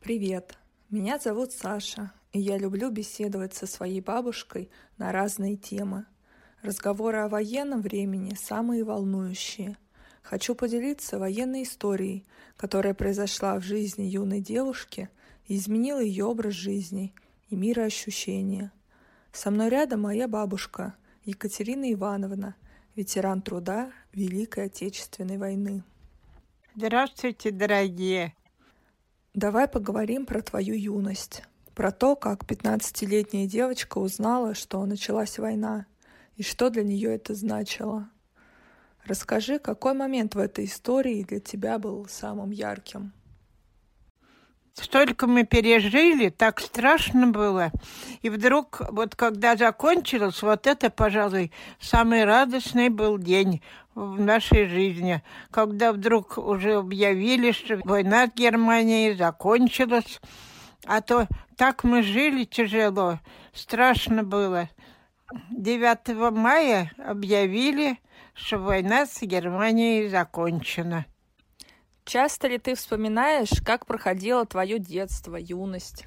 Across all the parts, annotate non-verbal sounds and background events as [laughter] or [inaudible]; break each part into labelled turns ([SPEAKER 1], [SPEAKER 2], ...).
[SPEAKER 1] Привет, меня зовут Саша, и я люблю беседовать со своей бабушкой на разные темы. Разговоры о военном времени самые волнующие. Хочу поделиться военной историей, которая произошла в жизни юной девушки и изменила ее образ жизни и мироощущения. Со мной рядом моя бабушка Екатерина Ивановна, ветеран труда Великой Отечественной войны.
[SPEAKER 2] Здравствуйте, дорогие!
[SPEAKER 1] Давай поговорим про твою юность, про то, как 15-летняя девочка узнала, что началась война, и что для нее это значило. Расскажи, какой момент в этой истории для тебя был самым ярким?
[SPEAKER 2] Столько мы пережили, так страшно было. И вдруг, вот когда закончилось, вот это, пожалуй, самый радостный был день в нашей жизни, когда вдруг уже объявили, что война с Германией закончилась, а то так мы жили тяжело, страшно было. 9 мая объявили, что война с Германией закончена.
[SPEAKER 1] Часто ли ты вспоминаешь, как проходило твое детство, юность?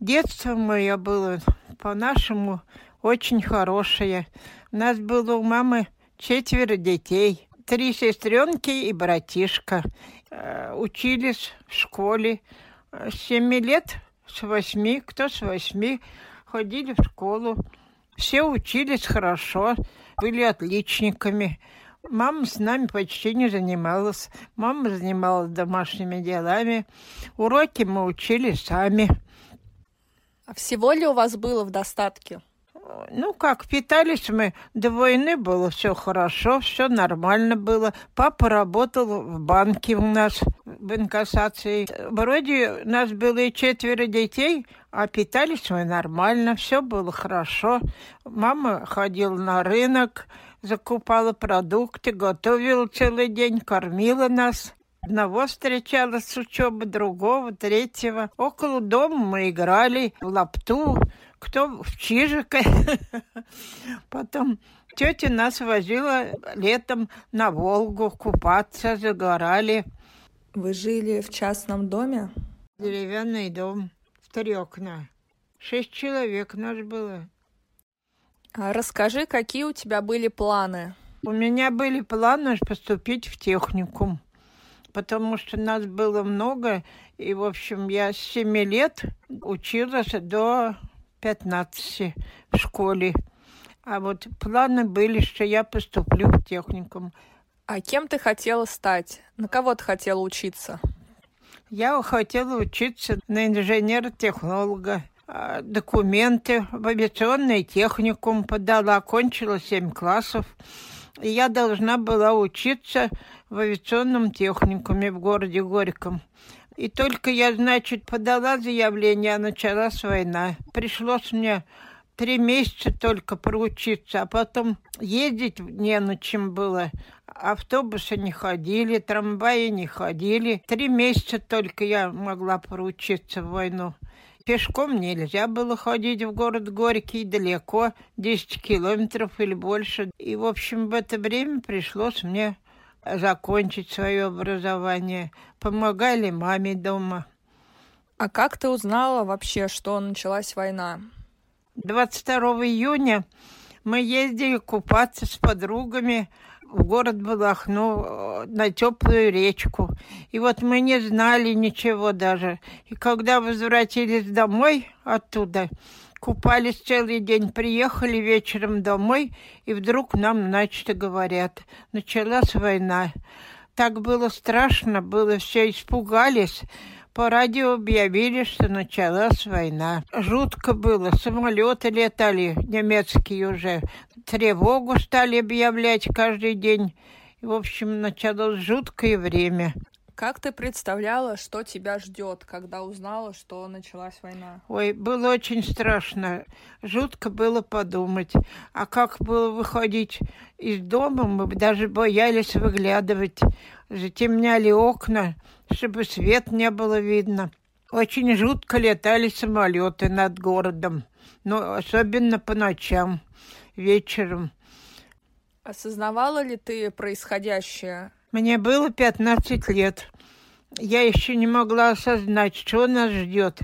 [SPEAKER 2] Детство мое было по-нашему очень хорошее. У нас было у мамы четверо детей, три сестренки и братишка. Э, учились в школе с семи лет, с восьми, кто с восьми, ходили в школу. Все учились хорошо, были отличниками. Мама с нами почти не занималась. Мама занималась домашними делами. Уроки мы учили сами.
[SPEAKER 1] А всего ли у вас было в достатке?
[SPEAKER 2] Ну, как, питались мы. До войны было все хорошо, все нормально было. Папа работал в банке у нас, в инкассации. Вроде у нас было и четверо детей, а питались мы нормально, все было хорошо. Мама ходила на рынок, закупала продукты, готовила целый день, кормила нас. Одного встречала с учебы, другого, третьего. Около дома мы играли в лапту, кто в чижика. [laughs] Потом тетя нас возила летом на Волгу купаться, загорали.
[SPEAKER 1] Вы жили в частном доме?
[SPEAKER 2] Деревянный дом, в три окна. Шесть человек нас было.
[SPEAKER 1] А расскажи, какие у тебя были планы?
[SPEAKER 2] У меня были планы поступить в техникум, потому что нас было много, и, в общем, я с 7 лет училась до 15 в школе. А вот планы были, что я поступлю в техникум.
[SPEAKER 1] А кем ты хотела стать? На кого ты хотела учиться?
[SPEAKER 2] Я хотела учиться на инженера-технолога. А, документы в авиационный техникум подала, окончила 7 классов. И я должна была учиться в авиационном техникуме в городе Горьком. И только я, значит, подала заявление, а началась война. Пришлось мне три месяца только проучиться, а потом ездить не на чем было. Автобусы не ходили, трамваи не ходили. Три месяца только я могла проучиться в войну. Пешком нельзя было ходить в город Горький далеко, 10 километров или больше. И, в общем, в это время пришлось мне закончить свое образование. Помогали маме дома.
[SPEAKER 1] А как ты узнала вообще, что началась война?
[SPEAKER 2] 22 июня мы ездили купаться с подругами в город Балахну на теплую речку. И вот мы не знали ничего даже. И когда возвратились домой оттуда, купались целый день, приехали вечером домой, и вдруг нам, значит, говорят, началась война. Так было страшно, было все испугались. По радио объявили, что началась война. Жутко было. Самолеты летали, немецкие уже. Тревогу стали объявлять каждый день. В общем, началось жуткое время.
[SPEAKER 1] Как ты представляла, что тебя ждет, когда узнала, что началась война?
[SPEAKER 2] Ой, было очень страшно. Жутко было подумать. А как было выходить из дома, мы даже боялись выглядывать. Затемняли окна чтобы свет не было видно. Очень жутко летали самолеты над городом, но особенно по ночам, вечером.
[SPEAKER 1] Осознавала ли ты происходящее?
[SPEAKER 2] Мне было 15 лет. Я еще не могла осознать, что нас ждет.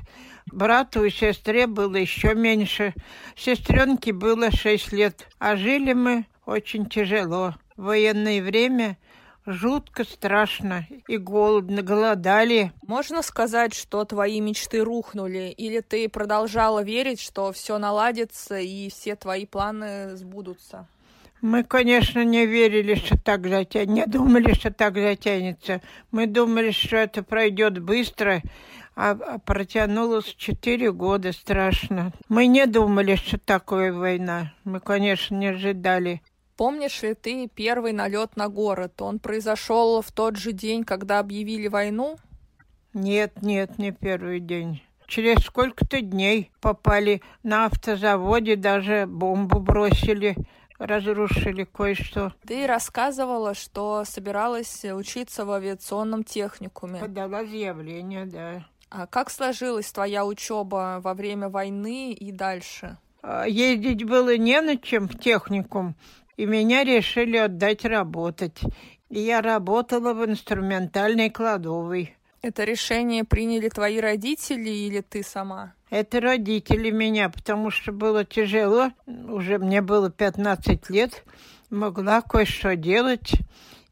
[SPEAKER 2] Брату и сестре было еще меньше. Сестренке было шесть лет. А жили мы очень тяжело. В военное время жутко страшно и голодно, голодали.
[SPEAKER 1] Можно сказать, что твои мечты рухнули? Или ты продолжала верить, что все наладится и все твои планы сбудутся?
[SPEAKER 2] Мы, конечно, не верили, что так затянется, не думали, что так затянется. Мы думали, что это пройдет быстро, а, а протянулось четыре года, страшно. Мы не думали, что такое война. Мы, конечно, не ожидали.
[SPEAKER 1] Помнишь ли ты первый налет на город? Он произошел в тот же день, когда объявили войну?
[SPEAKER 2] Нет, нет, не первый день. Через сколько-то дней попали на автозаводе, даже бомбу бросили разрушили кое-что.
[SPEAKER 1] Ты рассказывала, что собиралась учиться в авиационном техникуме.
[SPEAKER 2] Подала заявление, да.
[SPEAKER 1] А как сложилась твоя учеба во время войны и дальше?
[SPEAKER 2] А, ездить было не на чем в техникум, и меня решили отдать работать. И я работала в инструментальной кладовой.
[SPEAKER 1] Это решение приняли твои родители или ты сама?
[SPEAKER 2] Это родители меня, потому что было тяжело. Уже мне было 15 лет. Могла кое-что делать.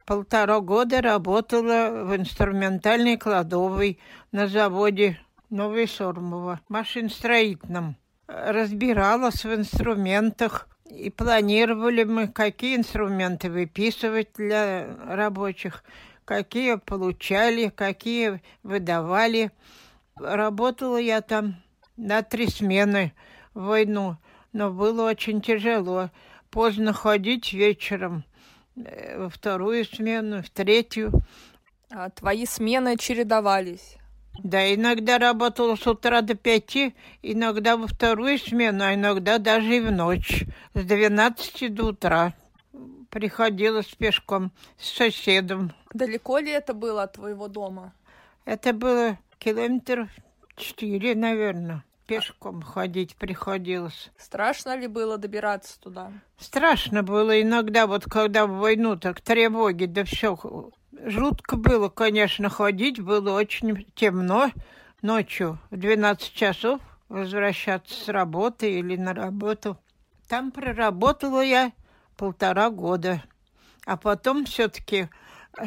[SPEAKER 2] Полтора года работала в инструментальной кладовой на заводе Новой Сормово, машиностроительном. Разбиралась в инструментах, и планировали мы, какие инструменты выписывать для рабочих, какие получали, какие выдавали. Работала я там на три смены в войну, но было очень тяжело. Поздно ходить вечером э, во вторую смену, в третью.
[SPEAKER 1] А твои смены чередовались?
[SPEAKER 2] Да, иногда работала с утра до пяти, иногда во вторую смену, а иногда даже и в ночь, с двенадцати до утра. Приходилось пешком с соседом.
[SPEAKER 1] Далеко ли это было от твоего дома?
[SPEAKER 2] Это было километров четыре, наверное. Пешком ходить приходилось.
[SPEAKER 1] Страшно ли было добираться туда?
[SPEAKER 2] Страшно было иногда, вот когда в войну так тревоги, да все. Жутко было, конечно, ходить, было очень темно ночью в 12 часов возвращаться с работы или на работу. Там проработала я полтора года. А потом все-таки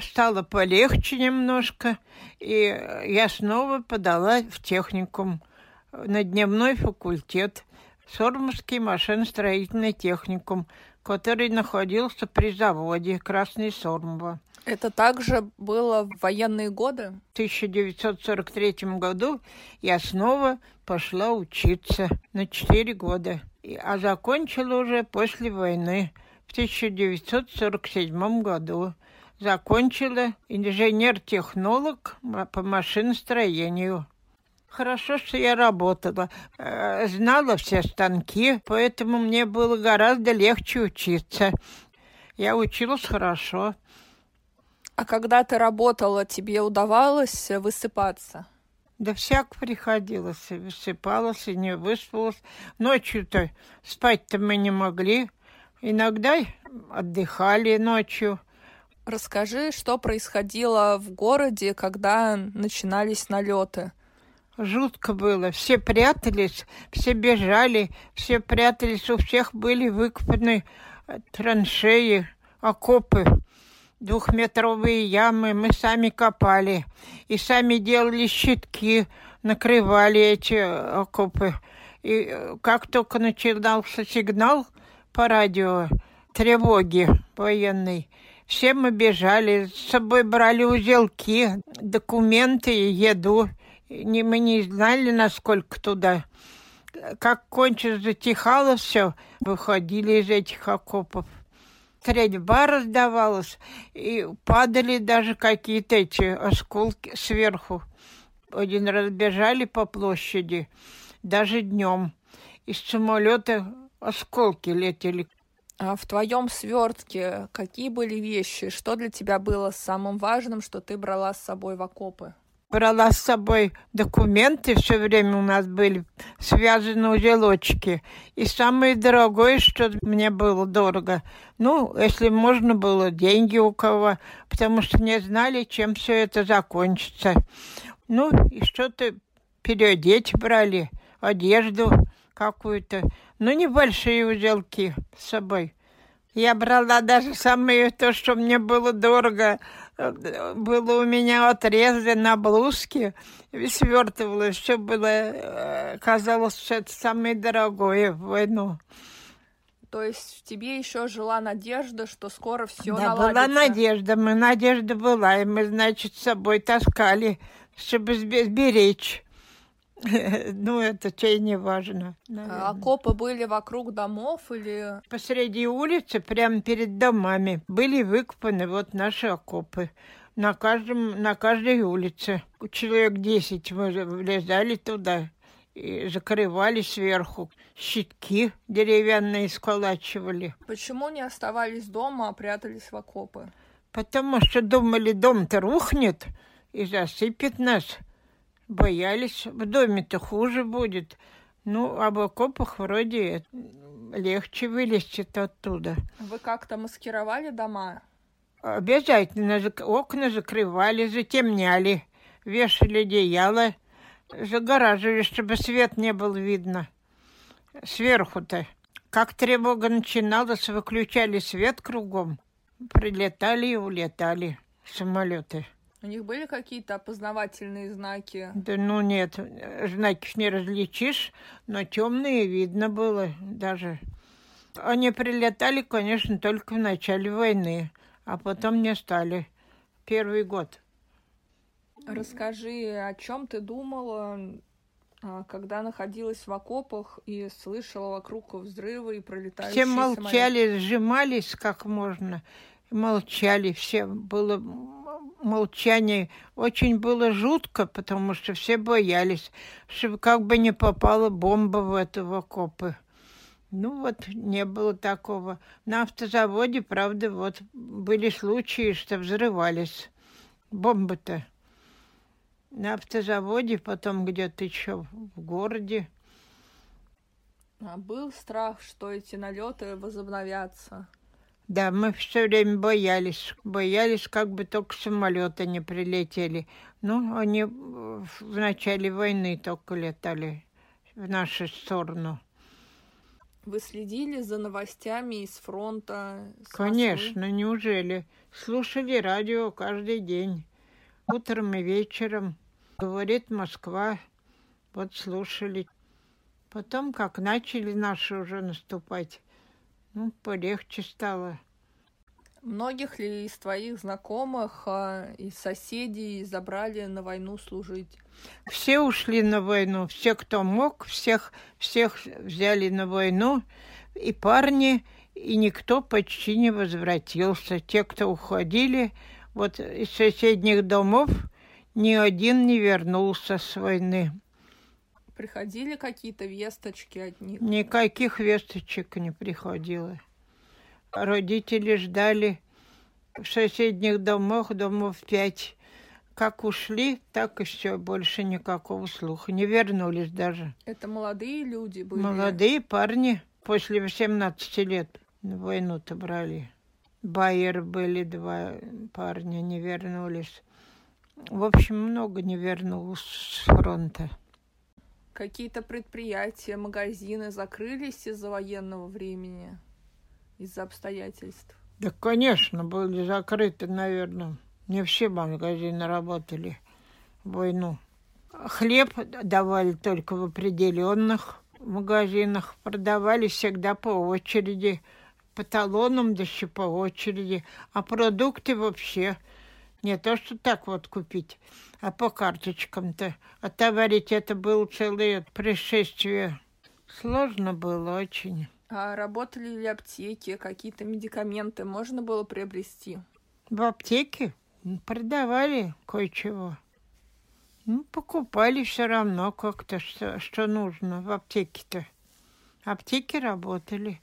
[SPEAKER 2] стало полегче немножко, и я снова подала в техникум на дневной факультет Сормовский машиностроительный техникум, который находился при заводе Красный Сормово.
[SPEAKER 1] Это также было в военные годы?
[SPEAKER 2] В 1943 году я снова пошла учиться на 4 года, а закончила уже после войны в 1947 году. Закончила инженер-технолог по машиностроению. Хорошо, что я работала, э, знала все станки, поэтому мне было гораздо легче учиться. Я училась хорошо.
[SPEAKER 1] А когда ты работала, тебе удавалось высыпаться?
[SPEAKER 2] Да всяк приходилось, высыпалась и не выспалась. Ночью-то спать-то мы не могли. Иногда отдыхали ночью.
[SPEAKER 1] Расскажи, что происходило в городе, когда начинались налеты.
[SPEAKER 2] Жутко было. Все прятались, все бежали, все прятались. У всех были выкопаны траншеи, окопы, двухметровые ямы. Мы сами копали и сами делали щитки, накрывали эти э, окопы. И э, как только начинался сигнал по радио тревоги военной, все мы бежали, с собой брали узелки, документы еду не, мы не знали, насколько туда. Как кончилось, затихало все, выходили из этих окопов. Стрельба раздавалась, и падали даже какие-то эти осколки сверху. Один раз бежали по площади, даже днем. Из самолета осколки летели.
[SPEAKER 1] А в твоем свертке какие были вещи? Что для тебя было самым важным, что ты брала с собой в окопы?
[SPEAKER 2] Брала с собой документы, все время у нас были связаны узелочки. И самое дорогое, что мне было дорого, ну, если можно было, деньги у кого, потому что не знали, чем все это закончится. Ну, и что-то переодеть брали, одежду какую-то, ну, небольшие узелки с собой. Я брала даже самое то, что мне было дорого. Было у меня отрезы на блузке, свертывалось, все было, э, казалось, что это самое дорогое в войну.
[SPEAKER 1] То есть в тебе еще жила надежда, что скоро все
[SPEAKER 2] да,
[SPEAKER 1] наладится?
[SPEAKER 2] была надежда, мы надежда была, и мы, значит, с собой таскали, чтобы сберечь. [laughs] Ну, это чей не важно.
[SPEAKER 1] А окопы были вокруг домов или...
[SPEAKER 2] Посреди улицы, прямо перед домами, были выкопаны вот наши окопы. На, каждом, на каждой улице. Человек десять мы влезали туда и закрывали сверху. Щитки деревянные сколачивали.
[SPEAKER 1] Почему не оставались дома, а прятались в окопы?
[SPEAKER 2] Потому что думали, дом-то рухнет и засыпет нас. Боялись, в доме-то хуже будет. Ну, об окопах вроде легче вылезти оттуда.
[SPEAKER 1] Вы как-то маскировали дома?
[SPEAKER 2] Обязательно окна закрывали, затемняли, вешали одеяло, загораживали, чтобы свет не был видно. Сверху-то. Как тревога начиналась, выключали свет кругом. Прилетали и улетали самолеты.
[SPEAKER 1] У них были какие-то опознавательные знаки?
[SPEAKER 2] Да ну нет, знаки не различишь, но темные видно было даже. Они прилетали, конечно, только в начале войны, а потом не стали. Первый год.
[SPEAKER 1] Расскажи, о чем ты думала, а, когда находилась в окопах и слышала вокруг взрывы и пролетающие
[SPEAKER 2] Все молчали, самолеты? сжимались как можно, молчали, все было молчание очень было жутко, потому что все боялись, чтобы как бы не попала бомба в это в окопы. Ну вот, не было такого. На автозаводе, правда, вот были случаи, что взрывались бомбы-то. На автозаводе, потом где-то еще в городе.
[SPEAKER 1] А был страх, что эти налеты возобновятся?
[SPEAKER 2] Да, мы все время боялись. Боялись, как бы только самолеты не прилетели. Ну, они в начале войны только летали в нашу сторону.
[SPEAKER 1] Вы следили за новостями из фронта?
[SPEAKER 2] Конечно, Москвы? неужели? Слушали радио каждый день, утром и вечером. Говорит Москва, вот слушали. Потом, как начали наши уже наступать, ну, полегче стало.
[SPEAKER 1] Многих ли из твоих знакомых, а, и соседей забрали на войну служить?
[SPEAKER 2] Все ушли на войну, все, кто мог, всех, всех взяли на войну, и парни, и никто почти не возвратился. Те, кто уходили, вот из соседних домов, ни один не вернулся с войны.
[SPEAKER 1] Приходили какие-то весточки от них?
[SPEAKER 2] Никаких весточек не приходило. Родители ждали в соседних домах, домов пять. Как ушли, так и все, больше никакого слуха. Не вернулись даже.
[SPEAKER 1] Это молодые люди были?
[SPEAKER 2] Молодые парни после 18 лет на войну-то брали. Байер были два парня, не вернулись. В общем, много не вернулось с фронта.
[SPEAKER 1] Какие-то предприятия, магазины закрылись из-за военного времени, из-за обстоятельств?
[SPEAKER 2] Да, конечно, были закрыты, наверное. Не все магазины работали в войну. Хлеб давали только в определенных магазинах. Продавали всегда по очереди, по талонам, да еще по очереди. А продукты вообще не то, что так вот купить, а по карточкам-то. А товарить это было целое пришествие. Сложно было очень.
[SPEAKER 1] А работали ли аптеки, какие-то медикаменты можно было приобрести?
[SPEAKER 2] В аптеке продавали кое-чего. Ну, покупали все равно как-то, что, что нужно в аптеке-то. Аптеки работали.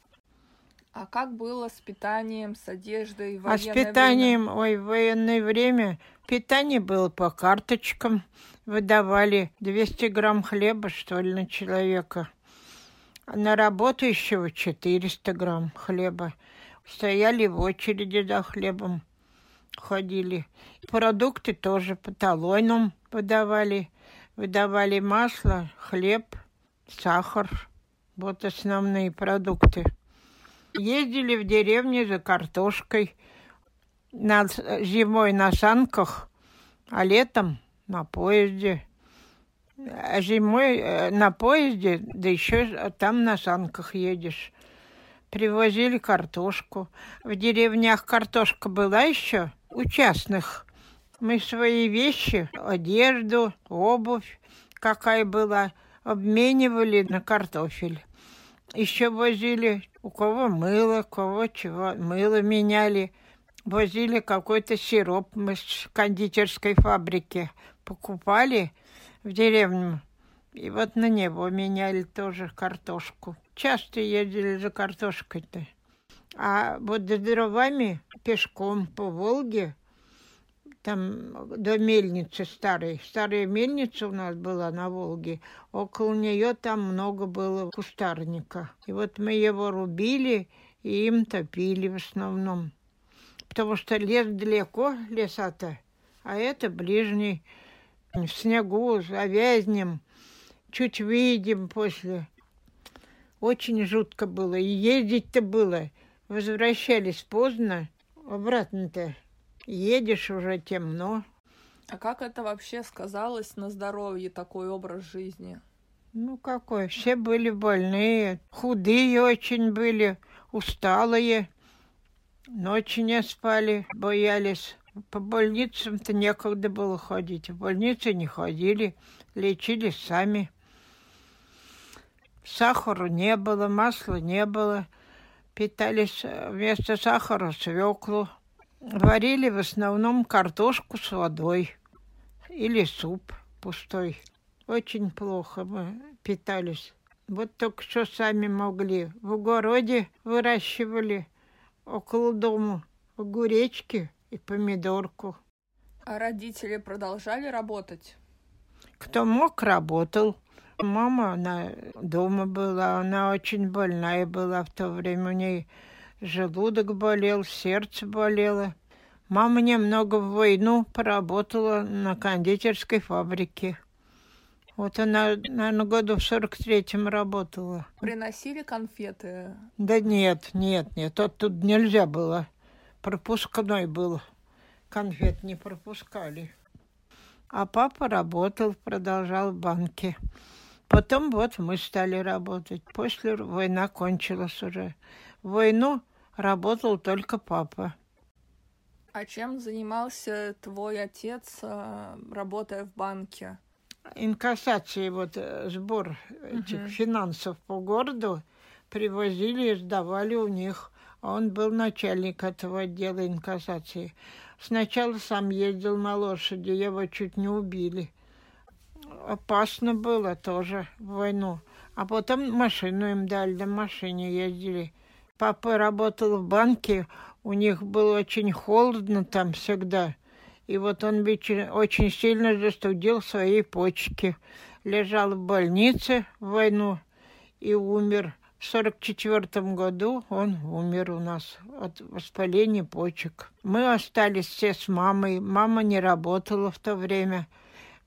[SPEAKER 1] А как было с питанием, с одеждой в
[SPEAKER 2] А с питанием, время? ой, в военное время питание было по карточкам. Выдавали 200 грамм хлеба, что ли, на человека. А на работающего 400 грамм хлеба. Стояли в очереди за хлебом, ходили. Продукты тоже по талонам выдавали. Выдавали масло, хлеб, сахар. Вот основные продукты. Ездили в деревню за картошкой. На, зимой на санках, а летом на поезде. А зимой э, на поезде, да еще там на санках едешь. Привозили картошку. В деревнях картошка была еще у частных. Мы свои вещи, одежду, обувь, какая была, обменивали на картофель. Еще возили у кого мыло, у кого чего. Мыло меняли. Возили какой-то сироп мы с кондитерской фабрики. Покупали в деревню. И вот на него меняли тоже картошку. Часто ездили за картошкой-то. А вот за дровами пешком по Волге там до мельницы старой. Старая мельница у нас была на Волге. Около нее там много было кустарника. И вот мы его рубили и им топили в основном. Потому что лес далеко, леса-то, а это ближний. В снегу завязнем, чуть выйдем после. Очень жутко было. И ездить-то было. Возвращались поздно. Обратно-то Едешь уже темно.
[SPEAKER 1] А как это вообще сказалось на здоровье, такой образ жизни?
[SPEAKER 2] Ну какой, все были больные, худые очень были, усталые, ночи не спали, боялись. По больницам-то некогда было ходить, в больницы не ходили, лечились сами. Сахару не было, масла не было, питались вместо сахара свеклу. Варили в основном картошку с водой или суп пустой. Очень плохо мы питались. Вот только что сами могли. В огороде выращивали около дома огуречки и помидорку.
[SPEAKER 1] А родители продолжали работать?
[SPEAKER 2] Кто мог, работал. Мама, она дома была, она очень больная была в то время. У нее желудок болел, сердце болело. Мама немного в войну поработала на кондитерской фабрике. Вот она, наверное, году в сорок третьем работала.
[SPEAKER 1] Приносили конфеты?
[SPEAKER 2] Да нет, нет, нет, оттуда нельзя было. Пропускной был. Конфет не пропускали. А папа работал, продолжал в банке. Потом вот мы стали работать. После война кончилась уже. В войну работал только папа.
[SPEAKER 1] А чем занимался твой отец, а, работая в банке?
[SPEAKER 2] Инкассации, вот э, сбор этих uh-huh. финансов по городу привозили и сдавали у них. Он был начальник этого отдела инкассации. Сначала сам ездил на лошади, его чуть не убили. Опасно было тоже в войну. А потом машину им дали, на машине ездили. Папа работал в банке, у них было очень холодно там всегда. И вот он очень сильно застудил свои почки. Лежал в больнице в войну и умер. В сорок четвертом году он умер у нас от воспаления почек. Мы остались все с мамой. Мама не работала в то время.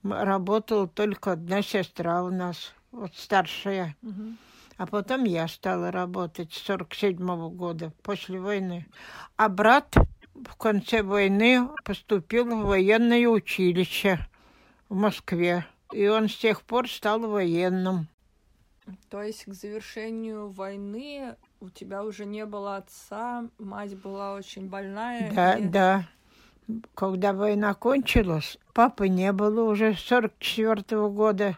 [SPEAKER 2] Работала только одна сестра у нас, вот старшая. Угу. А потом я стала работать с 47 -го года, после войны. А брат в конце войны поступил в военное училище в Москве. И он с тех пор стал военным.
[SPEAKER 1] То есть к завершению войны у тебя уже не было отца, мать была очень больная.
[SPEAKER 2] Да, и... да. Когда война кончилась, папы не было уже с 44 -го года.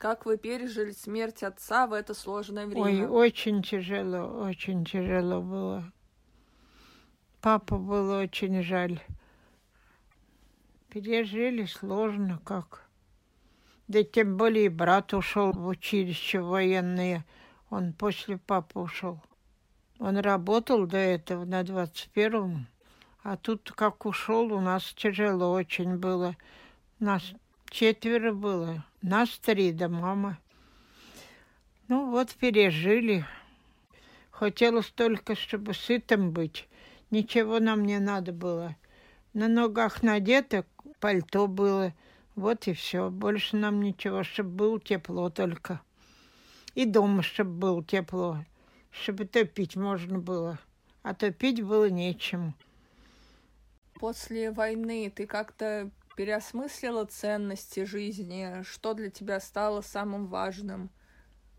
[SPEAKER 1] Как вы пережили смерть отца в это сложное время?
[SPEAKER 2] Ой, очень тяжело, очень тяжело было. Папа было очень жаль. Пережили сложно как. Да тем более брат ушел в училище военное. Он после папы ушел. Он работал до этого на 21-м, а тут как ушел, у нас тяжело очень было. Нас четверо было, нас три, да мама. Ну вот пережили. Хотелось только, чтобы сытым быть. Ничего нам не надо было. На ногах надето пальто было. Вот и все. Больше нам ничего, чтобы было тепло только. И дома, чтобы было тепло. Чтобы топить можно было. А топить было нечем.
[SPEAKER 1] После войны ты как-то переосмыслила ценности жизни? Что для тебя стало самым важным?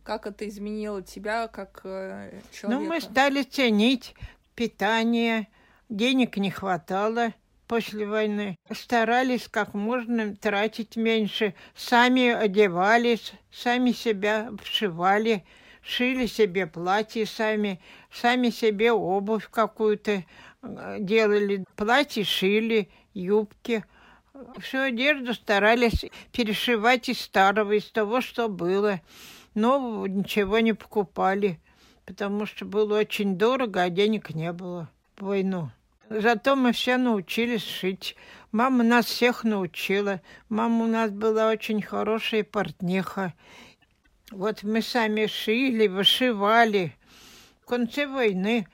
[SPEAKER 1] Как это изменило тебя как э, человека?
[SPEAKER 2] Ну, мы стали ценить питание, денег не хватало после войны. Старались как можно тратить меньше. Сами одевались, сами себя вшивали, шили себе платье сами, сами себе обувь какую-то э, делали. Платья шили, юбки. Всю одежду старались перешивать из старого, из того, что было но ничего не покупали, потому что было очень дорого, а денег не было в войну. Зато мы все научились шить. Мама нас всех научила. Мама у нас была очень хорошая портниха. Вот мы сами шили, вышивали в конце войны.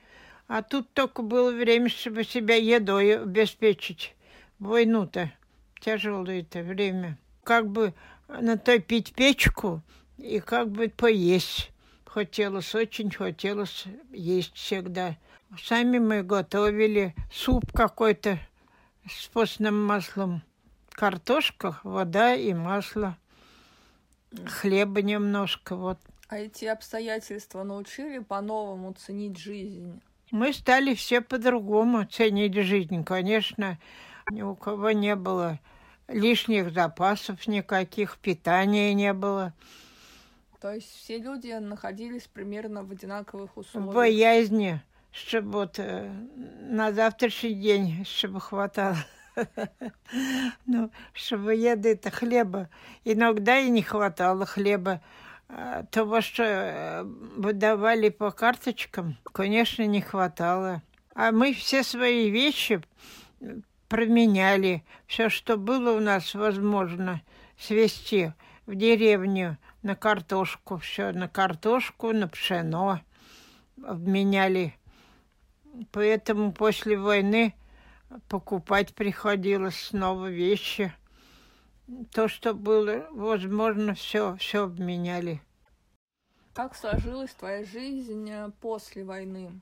[SPEAKER 2] А тут только было время, чтобы себя едой обеспечить. Войну-то, тяжелое это время. Как бы натопить печку, и как бы поесть. Хотелось, очень хотелось есть всегда. Сами мы готовили суп какой-то с постным маслом. Картошка, вода и масло. Хлеба немножко, вот.
[SPEAKER 1] А эти обстоятельства научили по-новому ценить жизнь?
[SPEAKER 2] Мы стали все по-другому ценить жизнь. Конечно, ни у кого не было лишних запасов никаких, питания не было.
[SPEAKER 1] То есть все люди находились примерно в одинаковых условиях.
[SPEAKER 2] В боязни, чтобы вот э, на завтрашний день, чтобы хватало. [laughs] Ну, чтобы еды-то хлеба. Иногда и не хватало хлеба. А того, что э, выдавали по карточкам, конечно, не хватало. А мы все свои вещи променяли. Все, что было у нас возможно свести в деревню – на картошку, все на картошку, на пшено обменяли. Поэтому после войны покупать приходилось снова вещи. То, что было возможно, все, все обменяли.
[SPEAKER 1] Как сложилась твоя жизнь э, после войны?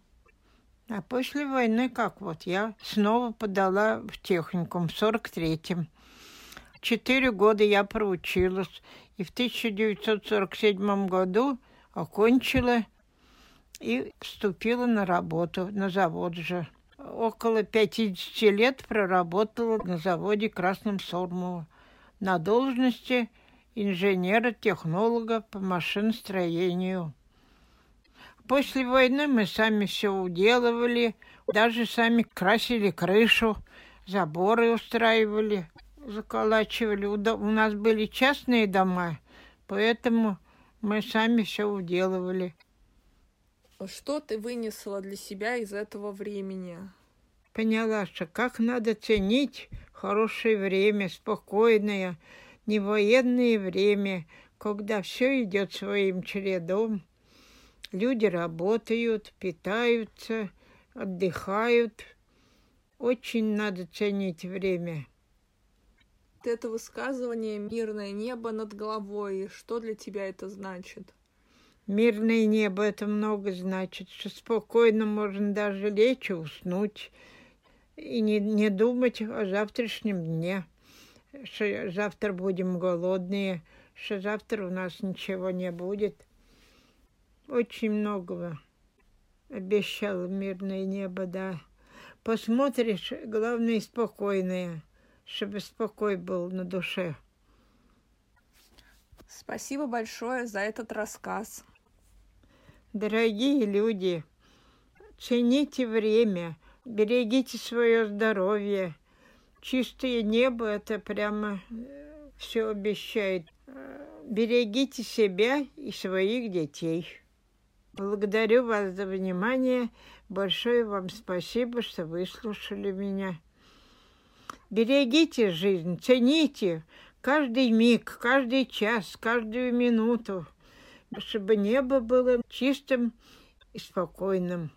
[SPEAKER 2] А после войны как вот я снова подала в техникум в сорок третьем. Четыре года я проучилась и в 1947 году окончила и вступила на работу на завод же. Около 50 лет проработала на заводе Красном Сормово на должности инженера-технолога по машиностроению. После войны мы сами все уделывали, даже сами красили крышу, заборы устраивали заколачивали. У нас были частные дома, поэтому мы сами все уделывали.
[SPEAKER 1] Что ты вынесла для себя из этого времени?
[SPEAKER 2] Поняла, что как надо ценить хорошее время, спокойное, не военное время, когда все идет своим чередом. Люди работают, питаются, отдыхают. Очень надо ценить время
[SPEAKER 1] это высказывание «мирное небо над головой», что для тебя это значит?
[SPEAKER 2] Мирное небо это много значит, что спокойно можно даже лечь и уснуть, и не, не думать о завтрашнем дне, что завтра будем голодные, что завтра у нас ничего не будет. Очень многого обещало мирное небо, да. Посмотришь, главное, спокойное – чтобы спокой был на душе.
[SPEAKER 1] Спасибо большое за этот рассказ.
[SPEAKER 2] Дорогие люди, цените время, берегите свое здоровье. Чистое небо это прямо э, все обещает. Берегите себя и своих детей. Благодарю вас за внимание. Большое вам спасибо, что выслушали меня. Берегите жизнь, цените каждый миг, каждый час, каждую минуту, чтобы небо было чистым и спокойным.